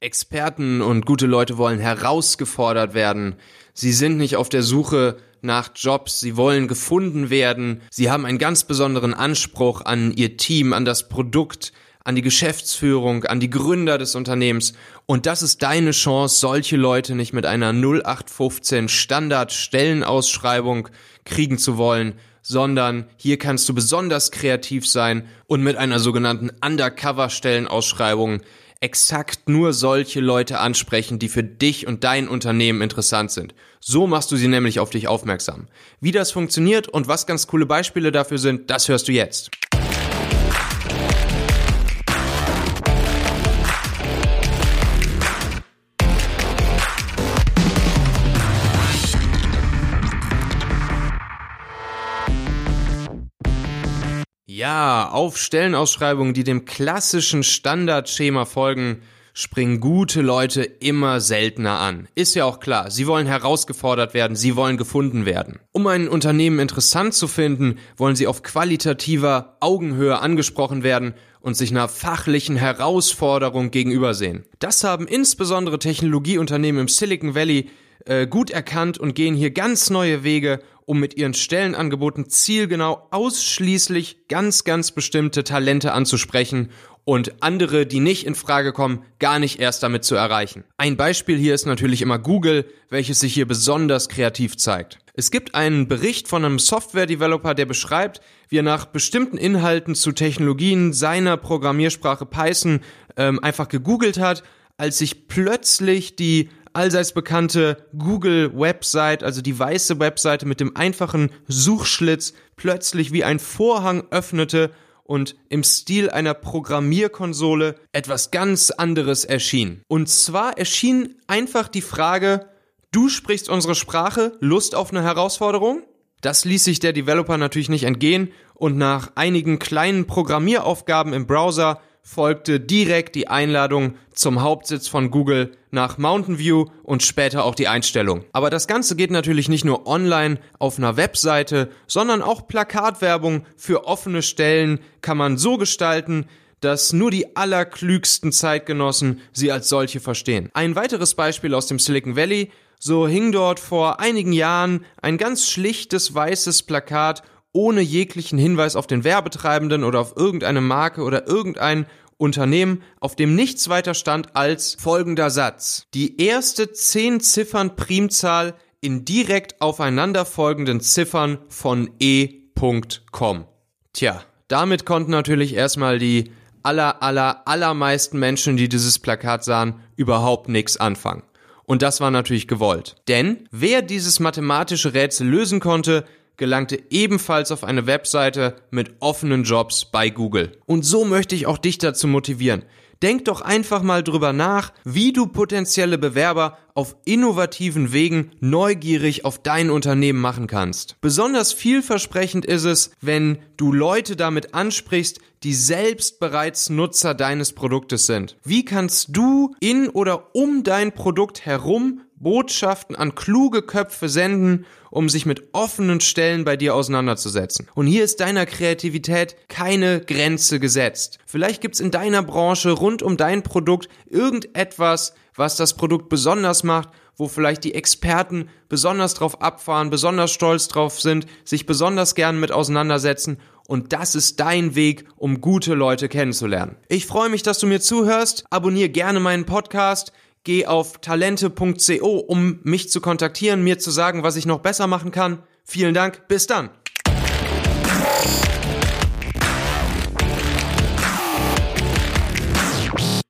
Experten und gute Leute wollen herausgefordert werden. Sie sind nicht auf der Suche nach Jobs, sie wollen gefunden werden, sie haben einen ganz besonderen Anspruch an ihr Team, an das Produkt, an die Geschäftsführung, an die Gründer des Unternehmens. Und das ist deine Chance, solche Leute nicht mit einer 0815 Standard-Stellenausschreibung kriegen zu wollen, sondern hier kannst du besonders kreativ sein und mit einer sogenannten Undercover-Stellenausschreibung exakt nur solche Leute ansprechen, die für dich und dein Unternehmen interessant sind. So machst du sie nämlich auf dich aufmerksam. Wie das funktioniert und was ganz coole Beispiele dafür sind, das hörst du jetzt. Ja, auf Stellenausschreibungen, die dem klassischen Standardschema folgen, springen gute Leute immer seltener an. Ist ja auch klar, sie wollen herausgefordert werden, sie wollen gefunden werden. Um ein Unternehmen interessant zu finden, wollen sie auf qualitativer Augenhöhe angesprochen werden und sich einer fachlichen Herausforderung gegenübersehen. Das haben insbesondere Technologieunternehmen im Silicon Valley äh, gut erkannt und gehen hier ganz neue Wege, um mit ihren Stellenangeboten zielgenau ausschließlich ganz, ganz bestimmte Talente anzusprechen und andere, die nicht in Frage kommen, gar nicht erst damit zu erreichen. Ein Beispiel hier ist natürlich immer Google, welches sich hier besonders kreativ zeigt. Es gibt einen Bericht von einem Software-Developer, der beschreibt, wie er nach bestimmten Inhalten zu Technologien seiner Programmiersprache Python ähm, einfach gegoogelt hat, als sich plötzlich die allseits bekannte Google-Website, also die weiße Webseite mit dem einfachen Suchschlitz, plötzlich wie ein Vorhang öffnete und im Stil einer Programmierkonsole etwas ganz anderes erschien. Und zwar erschien einfach die Frage, du sprichst unsere Sprache, Lust auf eine Herausforderung? Das ließ sich der Developer natürlich nicht entgehen und nach einigen kleinen Programmieraufgaben im Browser folgte direkt die Einladung zum Hauptsitz von Google nach Mountain View und später auch die Einstellung. Aber das Ganze geht natürlich nicht nur online auf einer Webseite, sondern auch Plakatwerbung für offene Stellen kann man so gestalten, dass nur die allerklügsten Zeitgenossen sie als solche verstehen. Ein weiteres Beispiel aus dem Silicon Valley, so hing dort vor einigen Jahren ein ganz schlichtes weißes Plakat ohne jeglichen Hinweis auf den Werbetreibenden oder auf irgendeine Marke oder irgendein Unternehmen, auf dem nichts weiter stand als folgender Satz. Die erste zehn Ziffern Primzahl in direkt aufeinanderfolgenden Ziffern von e.com. Tja, damit konnten natürlich erstmal die aller, aller, allermeisten Menschen, die dieses Plakat sahen, überhaupt nichts anfangen. Und das war natürlich gewollt. Denn wer dieses mathematische Rätsel lösen konnte, gelangte ebenfalls auf eine Webseite mit offenen Jobs bei Google. Und so möchte ich auch dich dazu motivieren. Denk doch einfach mal drüber nach, wie du potenzielle Bewerber auf innovativen Wegen neugierig auf dein Unternehmen machen kannst. Besonders vielversprechend ist es, wenn du Leute damit ansprichst, die selbst bereits Nutzer deines Produktes sind. Wie kannst du in oder um dein Produkt herum Botschaften an kluge Köpfe senden, um sich mit offenen Stellen bei dir auseinanderzusetzen. Und hier ist deiner Kreativität keine Grenze gesetzt. Vielleicht gibt's in deiner Branche rund um dein Produkt irgendetwas, was das Produkt besonders macht, wo vielleicht die Experten besonders drauf abfahren, besonders stolz drauf sind, sich besonders gern mit auseinandersetzen und das ist dein Weg, um gute Leute kennenzulernen. Ich freue mich, dass du mir zuhörst. Abonniere gerne meinen Podcast geh auf talente.co, um mich zu kontaktieren, mir zu sagen, was ich noch besser machen kann. Vielen Dank, bis dann.